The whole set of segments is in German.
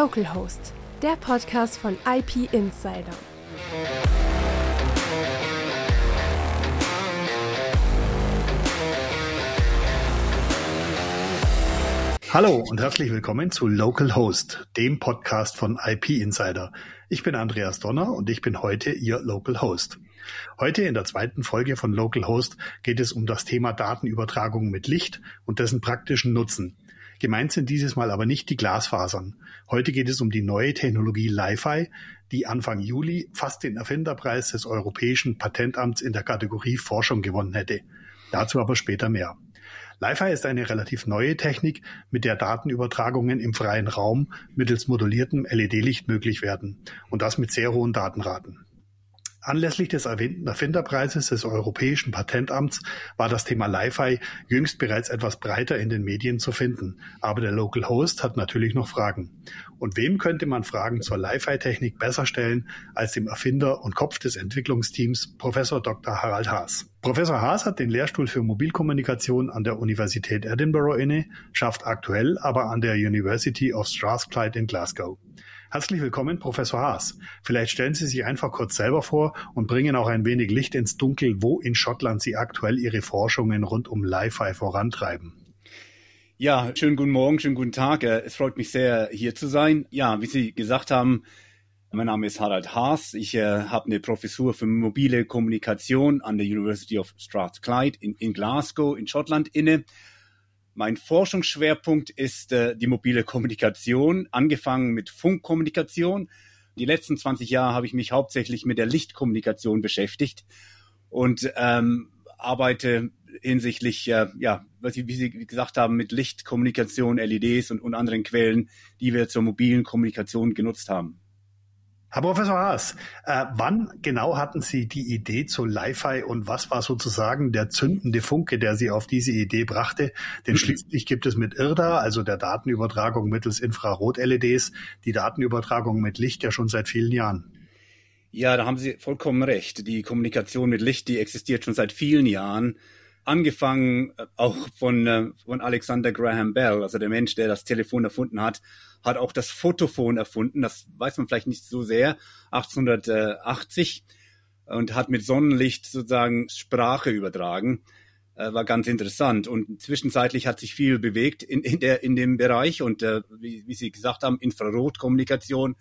Localhost, der Podcast von IP Insider. Hallo und herzlich willkommen zu Local Host, dem Podcast von IP Insider. Ich bin Andreas Donner und ich bin heute Ihr Local Host. Heute in der zweiten Folge von Local Host geht es um das Thema Datenübertragung mit Licht und dessen praktischen Nutzen. Gemeint sind dieses Mal aber nicht die Glasfasern. Heute geht es um die neue Technologie Li-Fi, die Anfang Juli fast den Erfinderpreis des Europäischen Patentamts in der Kategorie Forschung gewonnen hätte. Dazu aber später mehr. Li-Fi ist eine relativ neue Technik, mit der Datenübertragungen im freien Raum mittels moduliertem LED-Licht möglich werden und das mit sehr hohen Datenraten. Anlässlich des erwähnten Erfinderpreises des Europäischen Patentamts war das Thema Li-Fi jüngst bereits etwas breiter in den Medien zu finden. Aber der Local Host hat natürlich noch Fragen. Und wem könnte man Fragen zur Li-Fi-Technik besser stellen als dem Erfinder und Kopf des Entwicklungsteams, Professor Dr. Harald Haas. Professor Haas hat den Lehrstuhl für Mobilkommunikation an der Universität Edinburgh inne, schafft aktuell aber an der University of Strathclyde in Glasgow. Herzlich willkommen, Professor Haas. Vielleicht stellen Sie sich einfach kurz selber vor und bringen auch ein wenig Licht ins Dunkel, wo in Schottland Sie aktuell Ihre Forschungen rund um Li-Fi vorantreiben. Ja, schönen guten Morgen, schönen guten Tag. Äh, es freut mich sehr, hier zu sein. Ja, wie Sie gesagt haben, mein Name ist Harald Haas. Ich äh, habe eine Professur für mobile Kommunikation an der University of Strathclyde in, in Glasgow in Schottland inne. Mein Forschungsschwerpunkt ist äh, die mobile Kommunikation, angefangen mit Funkkommunikation. Die letzten 20 Jahre habe ich mich hauptsächlich mit der Lichtkommunikation beschäftigt und ähm, arbeite hinsichtlich, äh, ja, was Sie, wie Sie gesagt haben, mit Lichtkommunikation, LEDs und, und anderen Quellen, die wir zur mobilen Kommunikation genutzt haben. Herr Professor Haas, äh, wann genau hatten Sie die Idee zu Li-Fi und was war sozusagen der zündende Funke, der Sie auf diese Idee brachte? Denn mhm. schließlich gibt es mit IRDA, also der Datenübertragung mittels Infrarot-LEDs, die Datenübertragung mit Licht ja schon seit vielen Jahren. Ja, da haben Sie vollkommen recht. Die Kommunikation mit Licht, die existiert schon seit vielen Jahren. Angefangen äh, auch von, äh, von Alexander Graham Bell, also der Mensch, der das Telefon erfunden hat, hat auch das Fotophon erfunden. Das weiß man vielleicht nicht so sehr. 1880 und hat mit Sonnenlicht sozusagen Sprache übertragen. Äh, war ganz interessant. Und zwischenzeitlich hat sich viel bewegt in, in, der, in dem Bereich und äh, wie, wie Sie gesagt haben, Infrarotkommunikation,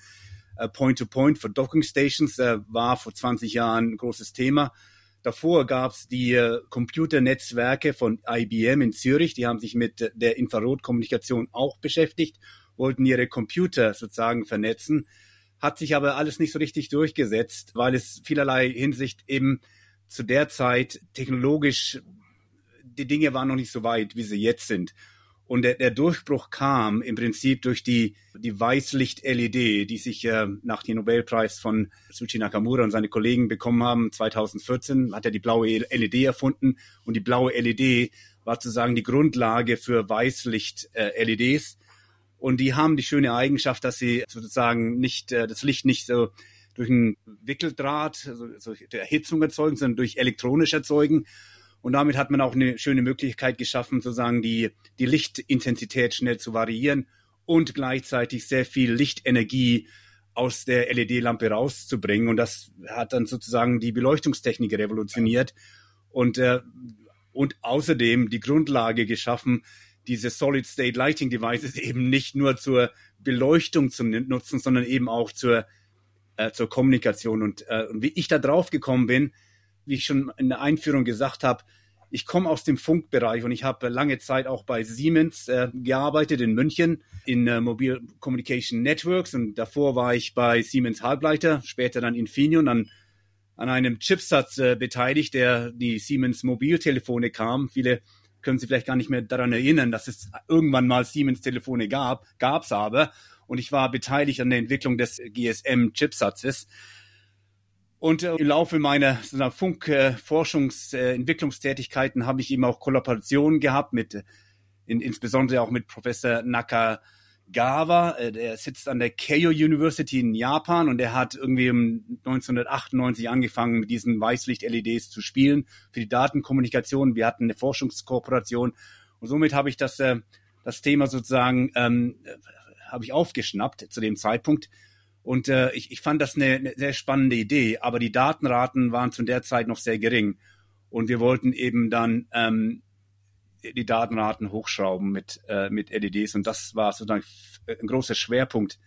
äh, Point-to-Point Docking Stations äh, war vor 20 Jahren ein großes Thema. Davor gab es die äh, Computernetzwerke von IBM in Zürich, die haben sich mit der Infrarotkommunikation auch beschäftigt wollten ihre Computer sozusagen vernetzen, hat sich aber alles nicht so richtig durchgesetzt, weil es vielerlei Hinsicht eben zu der Zeit technologisch, die Dinge waren noch nicht so weit, wie sie jetzt sind. Und der, der Durchbruch kam im Prinzip durch die, die Weißlicht-LED, die sich äh, nach dem Nobelpreis von Suchi Nakamura und seine Kollegen bekommen haben. 2014 hat er die blaue LED erfunden und die blaue LED war sozusagen die Grundlage für Weißlicht-LEDs. Äh, und die haben die schöne Eigenschaft, dass sie sozusagen nicht äh, das Licht nicht so durch einen Wickeldraht, also, also Erhitzung erzeugen, sondern durch elektronisch erzeugen. Und damit hat man auch eine schöne Möglichkeit geschaffen, sozusagen die, die Lichtintensität schnell zu variieren und gleichzeitig sehr viel Lichtenergie aus der LED-Lampe rauszubringen. Und das hat dann sozusagen die Beleuchtungstechnik revolutioniert und, äh, und außerdem die Grundlage geschaffen, diese Solid-State Lighting Devices eben nicht nur zur Beleuchtung zu nutzen, sondern eben auch zur, äh, zur Kommunikation. Und, äh, wie ich da drauf gekommen bin, wie ich schon in der Einführung gesagt habe, ich komme aus dem Funkbereich und ich habe lange Zeit auch bei Siemens äh, gearbeitet in München in äh, Mobile Communication Networks und davor war ich bei Siemens Halbleiter, später dann Infineon, dann an einem Chipsatz äh, beteiligt, der die Siemens Mobiltelefone kam. Viele können Sie vielleicht gar nicht mehr daran erinnern, dass es irgendwann mal Siemens-Telefone gab, gab's aber. Und ich war beteiligt an der Entwicklung des GSM-Chipsatzes. Und äh, im Laufe meiner so Funkforschungs-, äh, Entwicklungstätigkeiten habe ich eben auch Kollaborationen gehabt mit, in, insbesondere auch mit Professor Naka Gawa, äh, der sitzt an der Keio University in Japan und der hat irgendwie 1998 angefangen, mit diesen Weißlicht-LEDs zu spielen für die Datenkommunikation. Wir hatten eine Forschungskooperation und somit habe ich das, äh, das Thema sozusagen ähm, habe ich aufgeschnappt zu dem Zeitpunkt. Und äh, ich, ich fand das eine, eine sehr spannende Idee, aber die Datenraten waren zu der Zeit noch sehr gering. Und wir wollten eben dann ähm, die Datenraten hochschrauben mit, äh, mit LEDs. Und das war sozusagen ein großer Schwerpunkt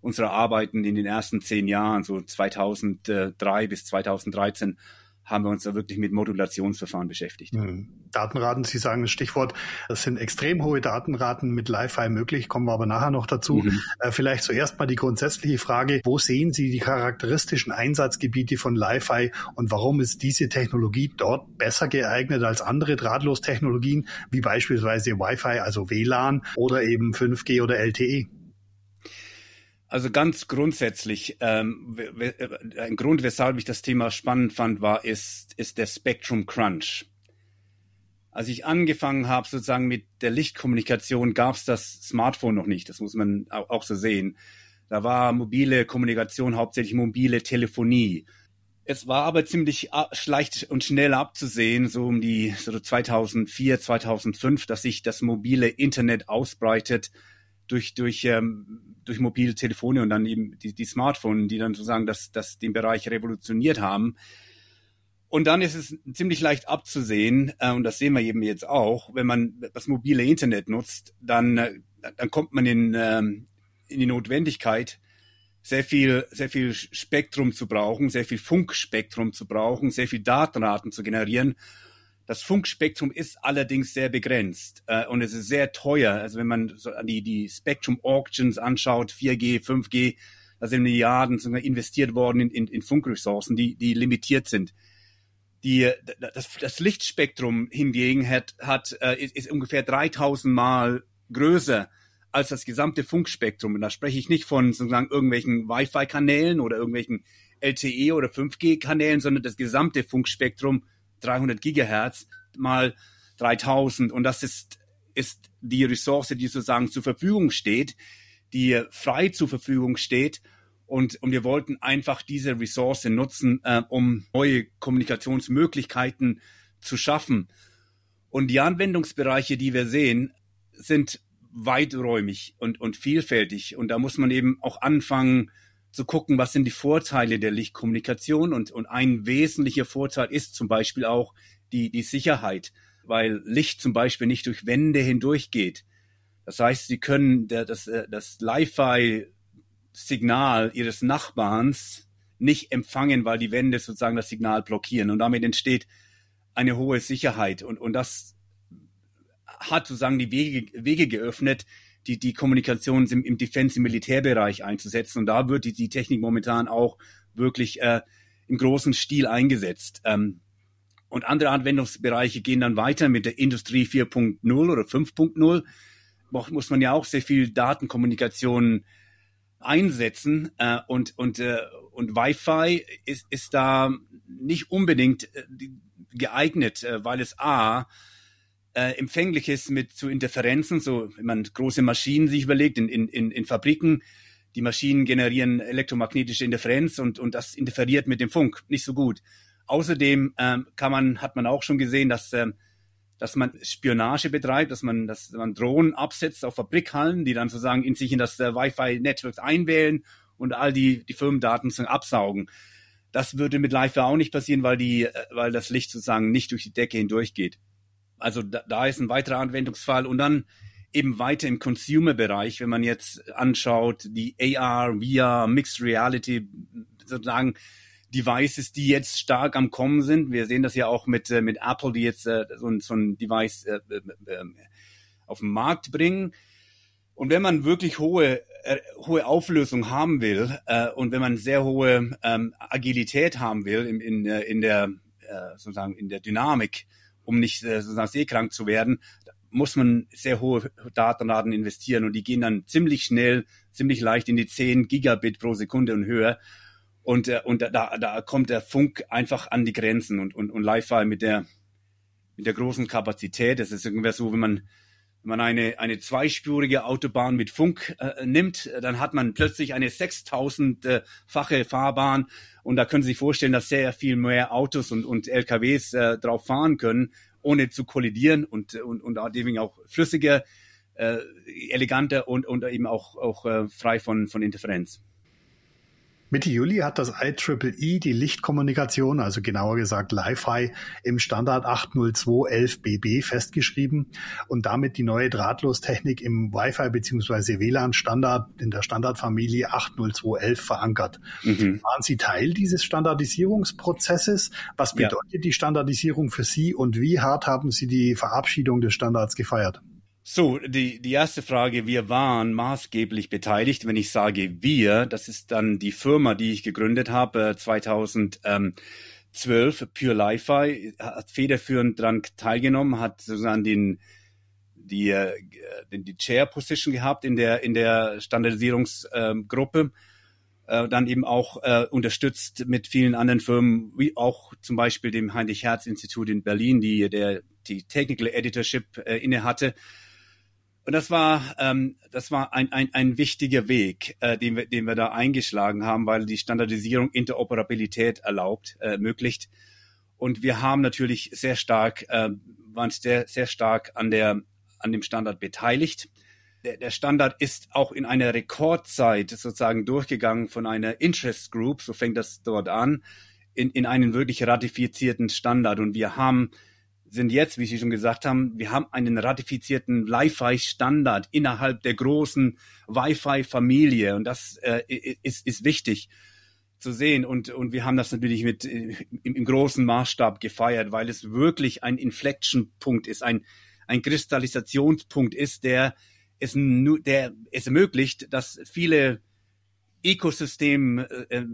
unserer Arbeiten in den ersten zehn Jahren, so 2003 bis 2013 haben wir uns da wirklich mit Modulationsverfahren beschäftigt. Hm. Datenraten, Sie sagen das Stichwort, das sind extrem hohe Datenraten mit Li-Fi möglich, kommen wir aber nachher noch dazu. Mhm. Äh, vielleicht zuerst mal die grundsätzliche Frage, wo sehen Sie die charakteristischen Einsatzgebiete von Li-Fi und warum ist diese Technologie dort besser geeignet als andere Drahtlostechnologien, wie beispielsweise Wi-Fi, also WLAN oder eben 5G oder LTE? Also ganz grundsätzlich, ähm, ein Grund, weshalb ich das Thema spannend fand, war, ist, ist der Spectrum Crunch. Als ich angefangen habe, sozusagen mit der Lichtkommunikation, gab es das Smartphone noch nicht. Das muss man auch so sehen. Da war mobile Kommunikation hauptsächlich mobile Telefonie. Es war aber ziemlich leicht und schnell abzusehen, so um die so 2004, 2005, dass sich das mobile Internet ausbreitet durch, durch, ähm, durch mobile Telefone und dann eben die, die Smartphones, die dann sozusagen das, das den Bereich revolutioniert haben. Und dann ist es ziemlich leicht abzusehen, äh, und das sehen wir eben jetzt auch, wenn man das mobile Internet nutzt, dann, äh, dann kommt man in, ähm, in die Notwendigkeit, sehr viel, sehr viel Spektrum zu brauchen, sehr viel Funkspektrum zu brauchen, sehr viel Datenraten zu generieren. Das Funkspektrum ist allerdings sehr begrenzt äh, und es ist sehr teuer. Also wenn man so die, die Spectrum Auctions anschaut, 4G, 5G, da sind Milliarden investiert worden in, in, in Funkressourcen, die, die limitiert sind. Die, das, das Lichtspektrum hingegen hat, hat, äh, ist, ist ungefähr 3000 Mal größer als das gesamte Funkspektrum. Und da spreche ich nicht von sozusagen irgendwelchen Wi-Fi-Kanälen oder irgendwelchen LTE oder 5G-Kanälen, sondern das gesamte Funkspektrum 300 Gigahertz mal 3000 und das ist, ist die Ressource, die sozusagen zur Verfügung steht, die frei zur Verfügung steht und, und wir wollten einfach diese Ressource nutzen, äh, um neue Kommunikationsmöglichkeiten zu schaffen. Und die Anwendungsbereiche, die wir sehen, sind weiträumig und, und vielfältig. Und da muss man eben auch anfangen, zu gucken, was sind die Vorteile der Lichtkommunikation. Und, und ein wesentlicher Vorteil ist zum Beispiel auch die, die Sicherheit, weil Licht zum Beispiel nicht durch Wände hindurchgeht. Das heißt, Sie können das, äh, das Li-Fi-Signal Ihres Nachbarns nicht empfangen, weil die Wände sozusagen das Signal blockieren. Und damit entsteht eine hohe Sicherheit. Und, und das hat sozusagen die Wege, Wege geöffnet, die, die Kommunikation im, im Defense, im Militärbereich einzusetzen. Und da wird die, die Technik momentan auch wirklich äh, im großen Stil eingesetzt. Ähm, und andere Anwendungsbereiche gehen dann weiter mit der Industrie 4.0 oder 5.0. Muss man ja auch sehr viel Datenkommunikation einsetzen äh, und und äh, und Wi-Fi ist ist da nicht unbedingt äh, geeignet, äh, weil es a äh, empfänglich ist mit zu Interferenzen, so wenn man große Maschinen sich überlegt, in, in, in Fabriken, die Maschinen generieren elektromagnetische Interferenz und, und das interferiert mit dem Funk nicht so gut. Außerdem ähm, kann man, hat man auch schon gesehen, dass, ähm, dass man Spionage betreibt, dass man, dass man Drohnen absetzt auf Fabrikhallen, die dann sozusagen in sich in das äh, Wi-Fi-Network einwählen und all die, die Firmendaten sozusagen absaugen. Das würde mit Live auch nicht passieren, weil die, äh, weil das Licht sozusagen nicht durch die Decke hindurchgeht. Also da, da ist ein weiterer Anwendungsfall. Und dann eben weiter im Consumer-Bereich, wenn man jetzt anschaut, die AR, VR, Mixed Reality, sozusagen Devices, die jetzt stark am Kommen sind. Wir sehen das ja auch mit, äh, mit Apple, die jetzt äh, so, ein, so ein Device äh, äh, äh, auf den Markt bringen. Und wenn man wirklich hohe, äh, hohe Auflösung haben will äh, und wenn man sehr hohe ähm, Agilität haben will in, in, in der äh, sozusagen in der Dynamik, um nicht äh, sozusagen seekrank zu werden, muss man sehr hohe Datenraten investieren und die gehen dann ziemlich schnell, ziemlich leicht in die 10 Gigabit pro Sekunde und höher. Und, äh, und da, da kommt der Funk einfach an die Grenzen und, und, und Live-Fi mit der, mit der großen Kapazität. Das ist irgendwie so, wenn man wenn man eine, eine zweispurige Autobahn mit Funk äh, nimmt, dann hat man plötzlich eine 6000-fache Fahrbahn und da können Sie sich vorstellen, dass sehr viel mehr Autos und, und LKWs äh, drauf fahren können, ohne zu kollidieren und, und, und deswegen auch flüssiger äh, eleganter und, und eben auch, auch äh, frei von, von Interferenz. Mitte Juli hat das IEEE die Lichtkommunikation, also genauer gesagt Li-Fi, im Standard 802.11bb festgeschrieben und damit die neue Drahtlostechnik im Wi-Fi bzw. WLAN-Standard in der Standardfamilie 802.11 verankert. Mhm. Waren Sie Teil dieses Standardisierungsprozesses? Was bedeutet ja. die Standardisierung für Sie und wie hart haben Sie die Verabschiedung des Standards gefeiert? So, die, die erste Frage, wir waren maßgeblich beteiligt. Wenn ich sage wir, das ist dann die Firma, die ich gegründet habe, 2012, Pure Li-Fi, hat federführend daran teilgenommen, hat sozusagen den, die, äh, die Chair Position gehabt in der, in der Standardisierungsgruppe. Äh, dann eben auch äh, unterstützt mit vielen anderen Firmen, wie auch zum Beispiel dem Heinrich-Herz-Institut in Berlin, die der die Technical Editorship äh, inne hatte. Und das war, ähm, das war ein, ein, ein wichtiger Weg, äh, den, wir, den wir da eingeschlagen haben, weil die Standardisierung Interoperabilität erlaubt, äh, ermöglicht. Und wir haben natürlich sehr stark, äh, waren sehr, sehr stark an, der, an dem Standard beteiligt. Der, der Standard ist auch in einer Rekordzeit sozusagen durchgegangen von einer Interest Group, so fängt das dort an, in, in einen wirklich ratifizierten Standard. Und wir haben sind jetzt, wie Sie schon gesagt haben, wir haben einen ratifizierten Wi-Fi-Standard innerhalb der großen Wi-Fi-Familie. Und das äh, ist, ist wichtig zu sehen. Und, und wir haben das natürlich mit äh, im, im großen Maßstab gefeiert, weil es wirklich ein Inflection-Punkt ist, ein, ein Kristallisationspunkt ist, der es, der es ermöglicht, dass viele Ökosystem äh, äh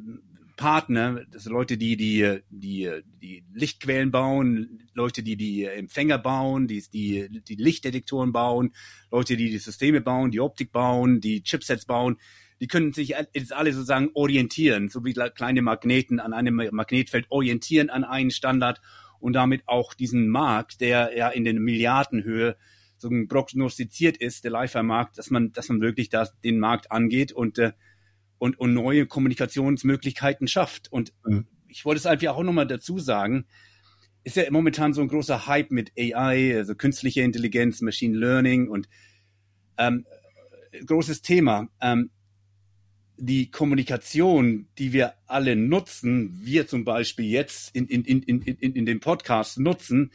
Partner, das sind Leute, die die, die, die Lichtquellen bauen, Leute, die die Empfänger bauen, die, die, die Lichtdetektoren bauen, Leute, die die Systeme bauen, die Optik bauen, die Chipsets bauen, die können sich jetzt alle sozusagen orientieren, so wie kleine Magneten an einem Magnetfeld orientieren an einen Standard und damit auch diesen Markt, der ja in den Milliardenhöhe so prognostiziert ist, der Live-Markt, dass man, dass man wirklich das, den Markt angeht. Und äh, und, und neue Kommunikationsmöglichkeiten schafft. Und mhm. ich wollte es einfach auch nochmal dazu sagen, ist ja momentan so ein großer Hype mit AI, also künstliche Intelligenz, Machine Learning und ähm, großes Thema. Ähm, die Kommunikation, die wir alle nutzen, wir zum Beispiel jetzt in, in, in, in, in dem Podcast nutzen,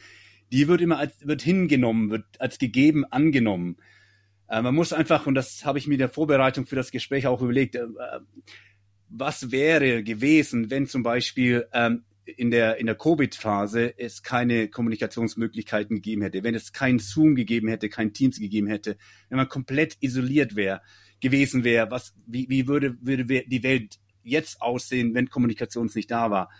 die wird immer als, wird hingenommen, wird als gegeben angenommen. Äh, man muss einfach, und das habe ich mir in der Vorbereitung für das Gespräch auch überlegt, äh, was wäre gewesen, wenn zum Beispiel ähm, in der, in der Covid-Phase es keine Kommunikationsmöglichkeiten gegeben hätte, wenn es kein Zoom gegeben hätte, kein Teams gegeben hätte, wenn man komplett isoliert wäre, gewesen wäre, was, wie, wie würde, würde die Welt jetzt aussehen, wenn Kommunikation nicht da war?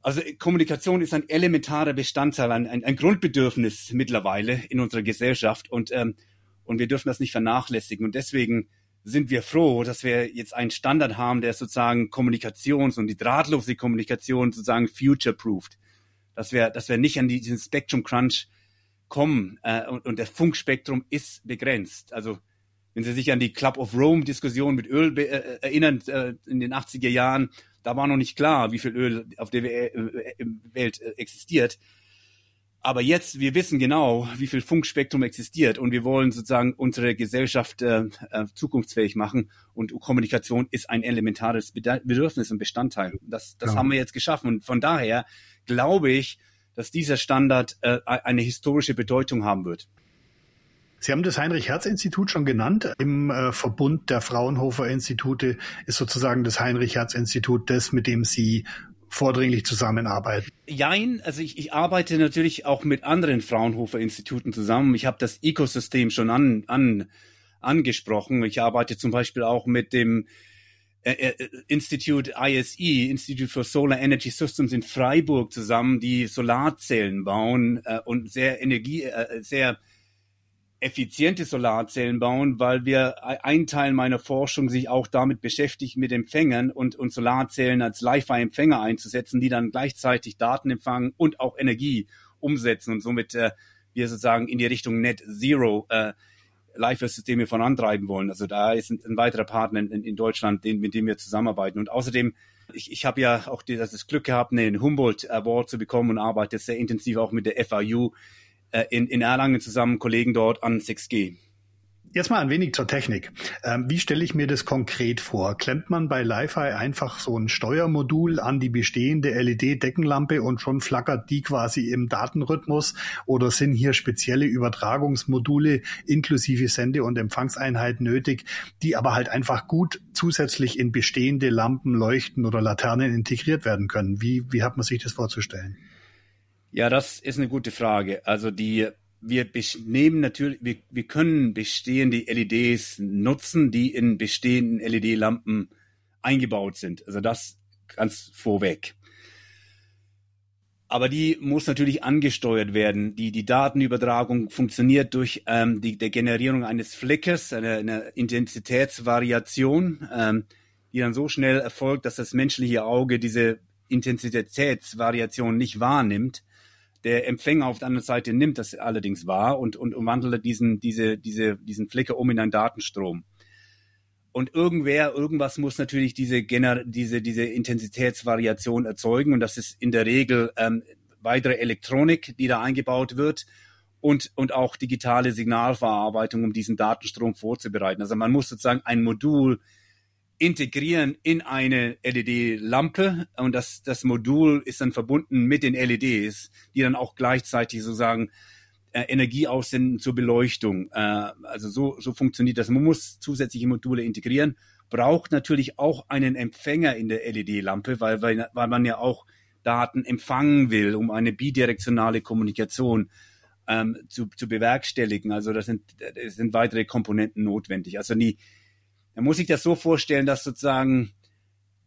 Also Kommunikation ist ein elementarer Bestandteil, ein, ein, ein Grundbedürfnis mittlerweile in unserer Gesellschaft und ähm, und wir dürfen das nicht vernachlässigen. Und deswegen sind wir froh, dass wir jetzt einen Standard haben, der sozusagen Kommunikations- und die drahtlose Kommunikation sozusagen future-proofed. Dass wir, dass wir nicht an diesen Spectrum Crunch kommen. Äh, und, und der Funkspektrum ist begrenzt. Also wenn Sie sich an die Club of Rome Diskussion mit Öl äh, erinnern, äh, in den 80er Jahren, da war noch nicht klar, wie viel Öl auf der äh, Welt äh, existiert. Aber jetzt, wir wissen genau, wie viel Funkspektrum existiert und wir wollen sozusagen unsere Gesellschaft äh, äh, zukunftsfähig machen und Kommunikation ist ein elementares Bedürfnis und Bestandteil. Das, das ja. haben wir jetzt geschaffen und von daher glaube ich, dass dieser Standard äh, eine historische Bedeutung haben wird. Sie haben das Heinrich-Herz-Institut schon genannt. Im äh, Verbund der Fraunhofer-Institute ist sozusagen das Heinrich-Herz-Institut das, mit dem Sie vordringlich zusammenarbeiten? Jein, also ich, ich arbeite natürlich auch mit anderen Fraunhofer-Instituten zusammen. Ich habe das Ökosystem schon an, an, angesprochen. Ich arbeite zum Beispiel auch mit dem äh, äh Institute ISE, Institute for Solar Energy Systems in Freiburg zusammen, die Solarzellen bauen äh, und sehr Energie, äh, sehr effiziente Solarzellen bauen, weil wir ein Teil meiner Forschung sich auch damit beschäftigt, mit Empfängern und, und Solarzellen als Li-Fi-Empfänger einzusetzen, die dann gleichzeitig Daten empfangen und auch Energie umsetzen und somit äh, wir sozusagen in die Richtung Net Zero äh, Live-Systeme vorantreiben wollen. Also da ist ein, ein weiterer Partner in, in Deutschland, den, mit dem wir zusammenarbeiten. Und außerdem, ich, ich habe ja auch die, das Glück gehabt, einen Humboldt Award zu bekommen und arbeite sehr intensiv auch mit der FAU äh, in, in Erlangen zusammen Kollegen dort an 6G. Jetzt mal ein wenig zur Technik. Ähm, wie stelle ich mir das konkret vor? Klemmt man bei Li-Fi einfach so ein Steuermodul an die bestehende LED-Deckenlampe und schon flackert die quasi im Datenrhythmus? Oder sind hier spezielle Übertragungsmodule inklusive Sende- und Empfangseinheit nötig, die aber halt einfach gut zusätzlich in bestehende Lampen, Leuchten oder Laternen integriert werden können? Wie, wie hat man sich das vorzustellen? Ja, das ist eine gute Frage. Also die wir nehmen natürlich, wir, wir können bestehende LEDs nutzen, die in bestehenden LED-Lampen eingebaut sind. Also das ganz vorweg. Aber die muss natürlich angesteuert werden. Die, die Datenübertragung funktioniert durch ähm, die der Generierung eines Flickers, einer, einer Intensitätsvariation, ähm, die dann so schnell erfolgt, dass das menschliche Auge diese Intensitätsvariation nicht wahrnimmt. Der Empfänger auf der anderen Seite nimmt das allerdings wahr und, und umwandelt diesen, diese, diese, diesen Flicker um in einen Datenstrom. Und irgendwer, irgendwas muss natürlich diese, Gener diese, diese Intensitätsvariation erzeugen. Und das ist in der Regel ähm, weitere Elektronik, die da eingebaut wird und, und auch digitale Signalverarbeitung, um diesen Datenstrom vorzubereiten. Also man muss sozusagen ein Modul integrieren in eine LED-Lampe und das, das Modul ist dann verbunden mit den LEDs, die dann auch gleichzeitig sozusagen äh, Energie aussenden zur Beleuchtung. Äh, also so, so funktioniert das. Man muss zusätzliche Module integrieren, braucht natürlich auch einen Empfänger in der LED-Lampe, weil, weil, weil man ja auch Daten empfangen will, um eine bidirektionale Kommunikation ähm, zu, zu bewerkstelligen. Also das sind, das sind weitere Komponenten notwendig. Also die, dann muss ich das so vorstellen, dass sozusagen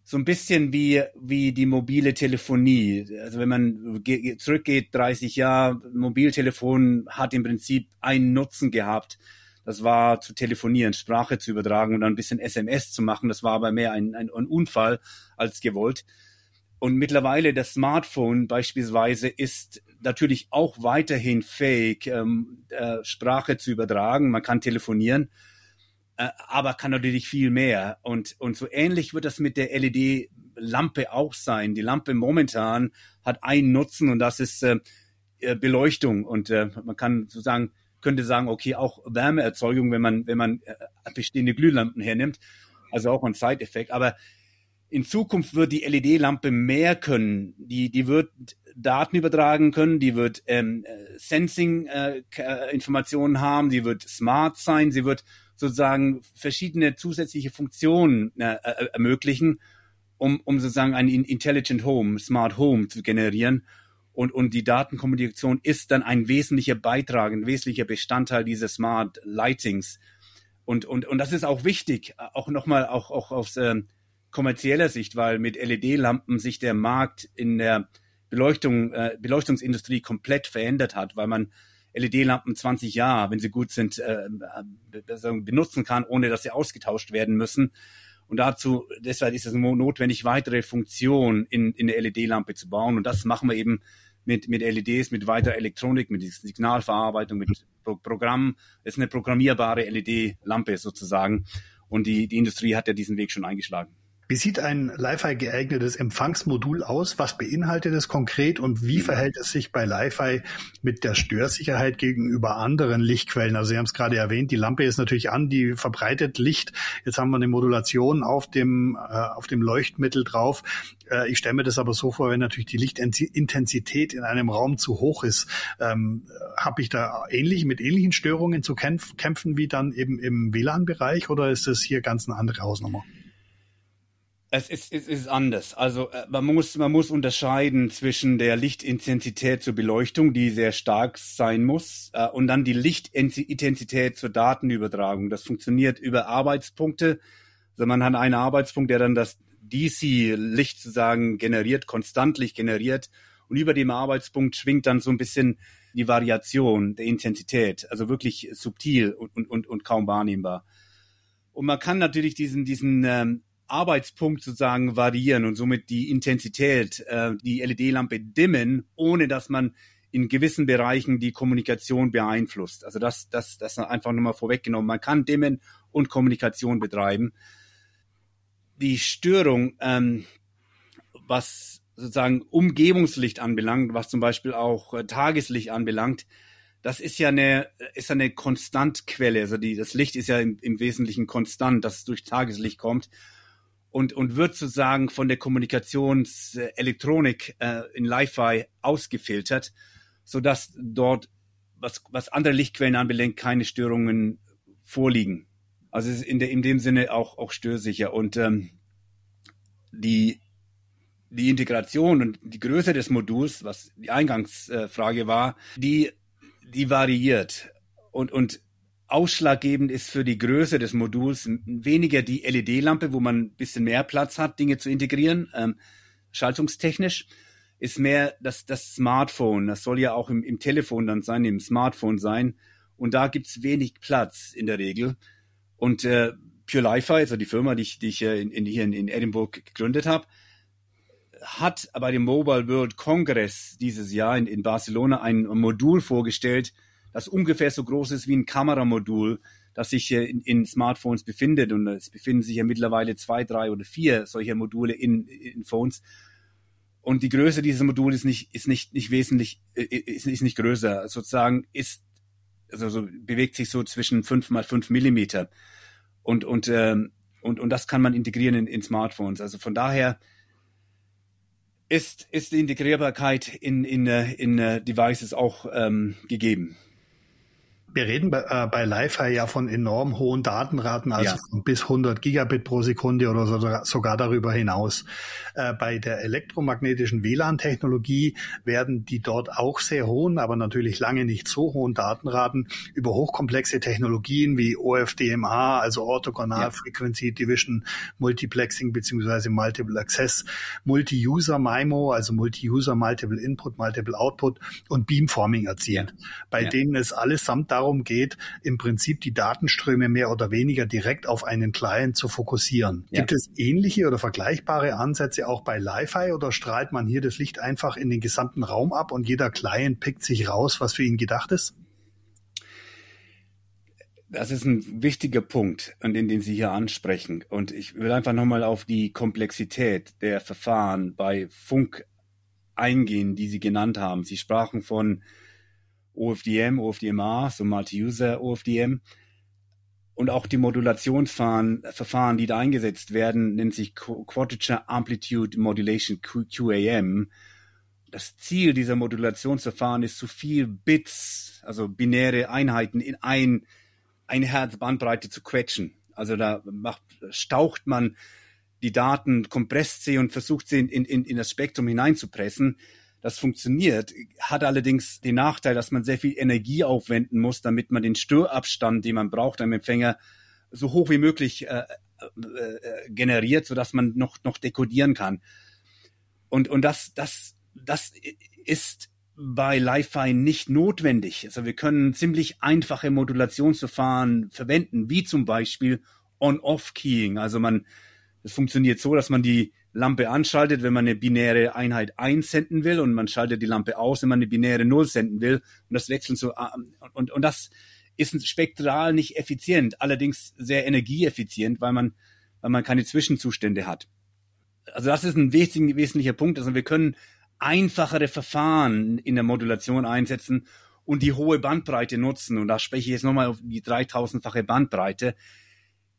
so ein bisschen wie, wie die mobile Telefonie. Also wenn man zurückgeht, 30 Jahre, Mobiltelefon hat im Prinzip einen Nutzen gehabt. Das war zu telefonieren, Sprache zu übertragen und dann ein bisschen SMS zu machen. Das war aber mehr ein, ein, ein Unfall als gewollt. Und mittlerweile das Smartphone beispielsweise ist natürlich auch weiterhin fähig, ähm, äh, Sprache zu übertragen. Man kann telefonieren aber kann natürlich viel mehr. Und, und so ähnlich wird das mit der LED-Lampe auch sein. Die Lampe momentan hat einen Nutzen und das ist äh, äh, Beleuchtung. Und äh, man kann sozusagen, könnte sagen, okay, auch Wärmeerzeugung, wenn man, wenn man äh, bestehende Glühlampen hernimmt. Also auch ein Side-Effekt. Aber in Zukunft wird die LED-Lampe mehr können. Die, die wird Daten übertragen können, die wird ähm, äh, Sensing-Informationen äh, haben, die wird smart sein, sie wird sozusagen verschiedene zusätzliche Funktionen äh, äh, ermöglichen, um, um sozusagen ein Intelligent Home, Smart Home zu generieren. Und, und die Datenkommunikation ist dann ein wesentlicher Beitrag, ein wesentlicher Bestandteil dieses Smart Lightings. Und, und, und das ist auch wichtig, auch nochmal auch, auch aus äh, kommerzieller Sicht, weil mit LED-Lampen sich der Markt in der Beleuchtung, äh, Beleuchtungsindustrie komplett verändert hat, weil man LED-Lampen 20 Jahre, wenn sie gut sind, äh, äh, benutzen kann, ohne dass sie ausgetauscht werden müssen. Und dazu, deshalb ist es notwendig, weitere Funktionen in, in der LED-Lampe zu bauen. Und das machen wir eben mit, mit LEDs, mit weiterer Elektronik, mit Signalverarbeitung, mit Pro Programmen. Es ist eine programmierbare LED-Lampe sozusagen. Und die, die Industrie hat ja diesen Weg schon eingeschlagen. Wie sieht ein Li-Fi geeignetes Empfangsmodul aus? Was beinhaltet es konkret und wie verhält es sich bei Li-Fi mit der Störsicherheit gegenüber anderen Lichtquellen? Also Sie haben es gerade erwähnt, die Lampe ist natürlich an, die verbreitet Licht. Jetzt haben wir eine Modulation auf dem, äh, auf dem Leuchtmittel drauf. Äh, ich stelle mir das aber so vor, wenn natürlich die Lichtintensität in einem Raum zu hoch ist, ähm, habe ich da ähnlich mit ähnlichen Störungen zu kämpfen wie dann eben im WLAN-Bereich oder ist das hier ganz eine andere Hausnummer? Es ist, es ist anders. Also äh, man muss, man muss unterscheiden zwischen der Lichtintensität zur Beleuchtung, die sehr stark sein muss, äh, und dann die Lichtintensität zur Datenübertragung. Das funktioniert über Arbeitspunkte. Also man hat einen Arbeitspunkt, der dann das DC-Licht sozusagen generiert, konstant Licht generiert. Und über dem Arbeitspunkt schwingt dann so ein bisschen die Variation der Intensität, also wirklich subtil und, und, und, und kaum wahrnehmbar. Und man kann natürlich diesen, diesen ähm, Arbeitspunkt sozusagen variieren und somit die Intensität, äh, die LED-Lampe dimmen, ohne dass man in gewissen Bereichen die Kommunikation beeinflusst. Also das, das, das einfach nochmal vorweggenommen. Man kann dimmen und Kommunikation betreiben. Die Störung, ähm, was sozusagen Umgebungslicht anbelangt, was zum Beispiel auch äh, Tageslicht anbelangt, das ist ja eine, ist eine Konstantquelle. Also die, das Licht ist ja im, im Wesentlichen konstant, das durch Tageslicht kommt und, und wird sozusagen von der Kommunikationselektronik äh, in Li-Fi ausgefiltert, sodass dort, was, was andere Lichtquellen anbelangt, keine Störungen vorliegen. Also es ist in, der, in dem Sinne auch, auch störsicher. Und ähm, die, die Integration und die Größe des Moduls, was die Eingangsfrage war, die die variiert. Und, und ausschlaggebend ist für die Größe des Moduls weniger die LED-Lampe, wo man ein bisschen mehr Platz hat, Dinge zu integrieren, ähm, schaltungstechnisch, ist mehr das, das Smartphone. Das soll ja auch im, im Telefon dann sein, im Smartphone sein. Und da gibt's wenig Platz in der Regel. Und äh, Pure Li-Fi, also die Firma, die ich, die ich äh, in, in, hier in, in Edinburgh gegründet habe, hat bei dem Mobile World Congress dieses Jahr in, in Barcelona ein Modul vorgestellt, das ungefähr so groß ist wie ein Kameramodul, das sich in, in Smartphones befindet. Und es befinden sich ja mittlerweile zwei, drei oder vier solcher Module in, in Phones. Und die Größe dieses Moduls ist nicht, ist nicht, nicht wesentlich, äh, ist, ist nicht größer. Sozusagen ist, also so, bewegt sich so zwischen fünf mal fünf Millimeter. Und, und, ähm, und, und das kann man integrieren in, in Smartphones. Also von daher, ist, ist die Integrierbarkeit in, in, äh, in uh, Devices auch ähm, gegeben. Wir reden bei, äh, bei Li-Fi ja von enorm hohen Datenraten, also ja. bis 100 Gigabit pro Sekunde oder so, sogar darüber hinaus. Äh, bei der elektromagnetischen WLAN-Technologie werden die dort auch sehr hohen, aber natürlich lange nicht so hohen Datenraten über hochkomplexe Technologien wie OFDMA, also Orthogonal ja. Frequency Division Multiplexing beziehungsweise Multiple Access, Multi-User MIMO, also Multi-User Multiple Input, Multiple Output und Beamforming erzielt, ja. bei denen es allesamt darum geht, im Prinzip die Datenströme mehr oder weniger direkt auf einen Client zu fokussieren. Gibt es ähnliche oder vergleichbare Ansätze auch bei Li-Fi oder strahlt man hier das Licht einfach in den gesamten Raum ab und jeder Client pickt sich raus, was für ihn gedacht ist? Das ist ein wichtiger Punkt, an den, den Sie hier ansprechen. Und ich will einfach nochmal auf die Komplexität der Verfahren bei Funk eingehen, die Sie genannt haben. Sie sprachen von OFDM, OFDMA, so Multi-User OFDM. Und auch die Modulationsverfahren, die da eingesetzt werden, nennt sich Quadrature Amplitude Modulation, QAM. Das Ziel dieser Modulationsverfahren ist, so viel Bits, also binäre Einheiten in ein, eine Hertz Bandbreite zu quetschen. Also da macht, staucht man die Daten, kompresst sie und versucht sie in, in, in das Spektrum hineinzupressen. Das funktioniert, hat allerdings den Nachteil, dass man sehr viel Energie aufwenden muss, damit man den Störabstand, den man braucht am Empfänger, so hoch wie möglich äh, äh, äh, generiert, sodass man noch, noch dekodieren kann. Und, und das, das, das ist bei Li-Fi nicht notwendig. Also wir können ziemlich einfache Modulationsverfahren verwenden, wie zum Beispiel On-Off-Keying. Also man, es funktioniert so, dass man die Lampe anschaltet, wenn man eine binäre Einheit 1 senden will und man schaltet die Lampe aus, wenn man eine binäre 0 senden will und das wechseln so und, und das ist spektral nicht effizient, allerdings sehr energieeffizient, weil man, weil man keine Zwischenzustände hat. Also das ist ein wesentlicher, wesentlicher Punkt. Also wir können einfachere Verfahren in der Modulation einsetzen und die hohe Bandbreite nutzen. Und da spreche ich jetzt nochmal auf die 3000-fache Bandbreite,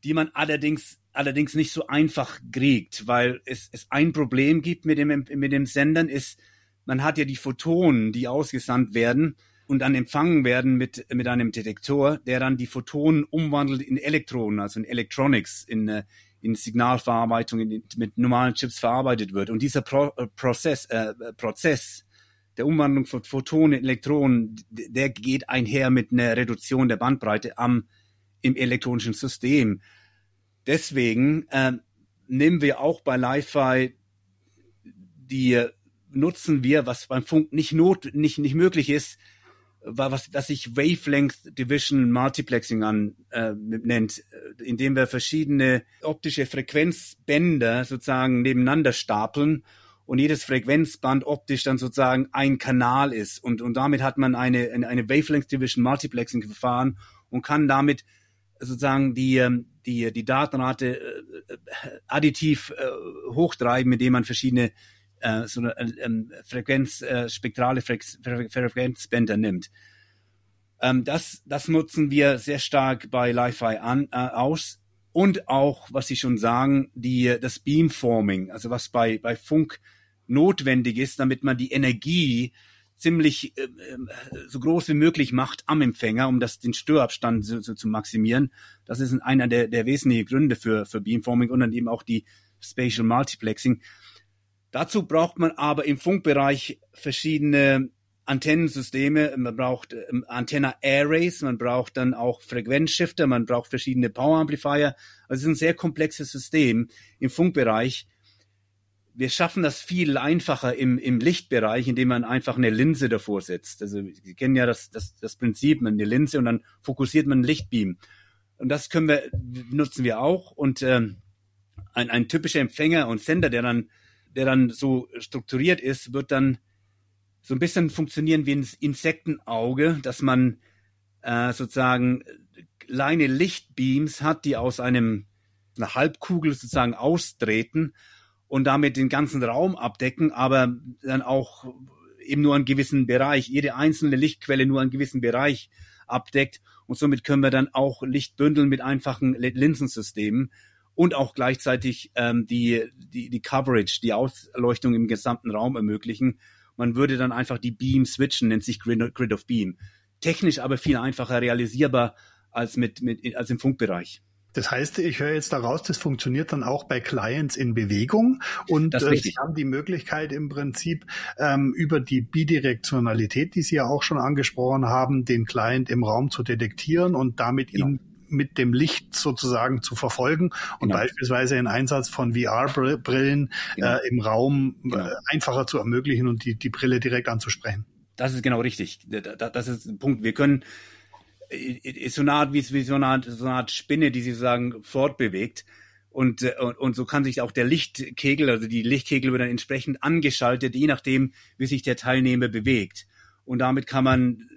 die man allerdings allerdings nicht so einfach kriegt, weil es, es ein Problem gibt mit dem, mit dem Sendern, ist, man hat ja die Photonen, die ausgesandt werden und dann empfangen werden mit, mit einem Detektor, der dann die Photonen umwandelt in Elektronen, also in Electronics, in, äh, in Signalverarbeitung, in, mit normalen Chips verarbeitet wird. Und dieser Pro, äh, Prozess, äh, Prozess der Umwandlung von Photonen in Elektronen, der geht einher mit einer Reduktion der Bandbreite am, im elektronischen System. Deswegen äh, nehmen wir auch bei Li-Fi die nutzen wir, was beim Funk nicht not, nicht, nicht möglich ist, was, was sich Wavelength Division Multiplexing an, äh, nennt, indem wir verschiedene optische Frequenzbänder sozusagen nebeneinander stapeln und jedes Frequenzband optisch dann sozusagen ein Kanal ist. Und, und damit hat man eine, eine Wavelength Division Multiplexing Verfahren und kann damit sozusagen die, ähm, die, die Datenrate äh, äh, additiv äh, hochtreiben, indem man verschiedene so eine, Frequenz, spektrale Frequenzbänder nimmt. Ähm, das, das nutzen wir sehr stark bei Li-Fi an, äh, aus. Und auch, was Sie schon sagen, die, das Beamforming, also was bei, bei Funk notwendig ist, damit man die Energie ziemlich äh, so groß wie möglich macht am Empfänger, um das den Störabstand so, so zu maximieren. Das ist einer der, der wesentlichen Gründe für, für Beamforming und dann eben auch die Spatial Multiplexing. Dazu braucht man aber im Funkbereich verschiedene Antennensysteme, man braucht ähm, Antenna Arrays, man braucht dann auch Frequenzshifter, man braucht verschiedene Power Amplifier. Also es ist ein sehr komplexes System im Funkbereich wir schaffen das viel einfacher im, im Lichtbereich, indem man einfach eine Linse davor setzt. Also Sie kennen ja das, das, das Prinzip, man eine Linse und dann fokussiert man einen Lichtbeam. Und das können wir, nutzen wir auch. Und ähm, ein, ein typischer Empfänger und Sender, der dann, der dann so strukturiert ist, wird dann so ein bisschen funktionieren wie ein Insektenauge, dass man äh, sozusagen kleine Lichtbeams hat, die aus einem einer Halbkugel sozusagen austreten und damit den ganzen Raum abdecken, aber dann auch eben nur einen gewissen Bereich, jede einzelne Lichtquelle nur einen gewissen Bereich abdeckt. Und somit können wir dann auch Licht bündeln mit einfachen Linsensystemen und auch gleichzeitig ähm, die, die, die Coverage, die Ausleuchtung im gesamten Raum ermöglichen. Man würde dann einfach die Beam switchen, nennt sich Grid, of Beam. Technisch aber viel einfacher realisierbar als, mit, mit, als im Funkbereich. Das heißt, ich höre jetzt daraus, das funktioniert dann auch bei Clients in Bewegung und äh, Sie haben die Möglichkeit im Prinzip ähm, über die Bidirektionalität, die Sie ja auch schon angesprochen haben, den Client im Raum zu detektieren und damit genau. ihn mit dem Licht sozusagen zu verfolgen und genau. beispielsweise den Einsatz von VR-Brillen genau. äh, im Raum äh, genau. einfacher zu ermöglichen und die, die Brille direkt anzusprechen. Das ist genau richtig. Das ist ein Punkt. Wir können ist so eine Art wie, wie so, eine Art, so eine Art Spinne, die sich sozusagen fortbewegt. Und, äh, und, und so kann sich auch der Lichtkegel, also die Lichtkegel wird dann entsprechend angeschaltet, je nachdem, wie sich der Teilnehmer bewegt. Und damit kann man,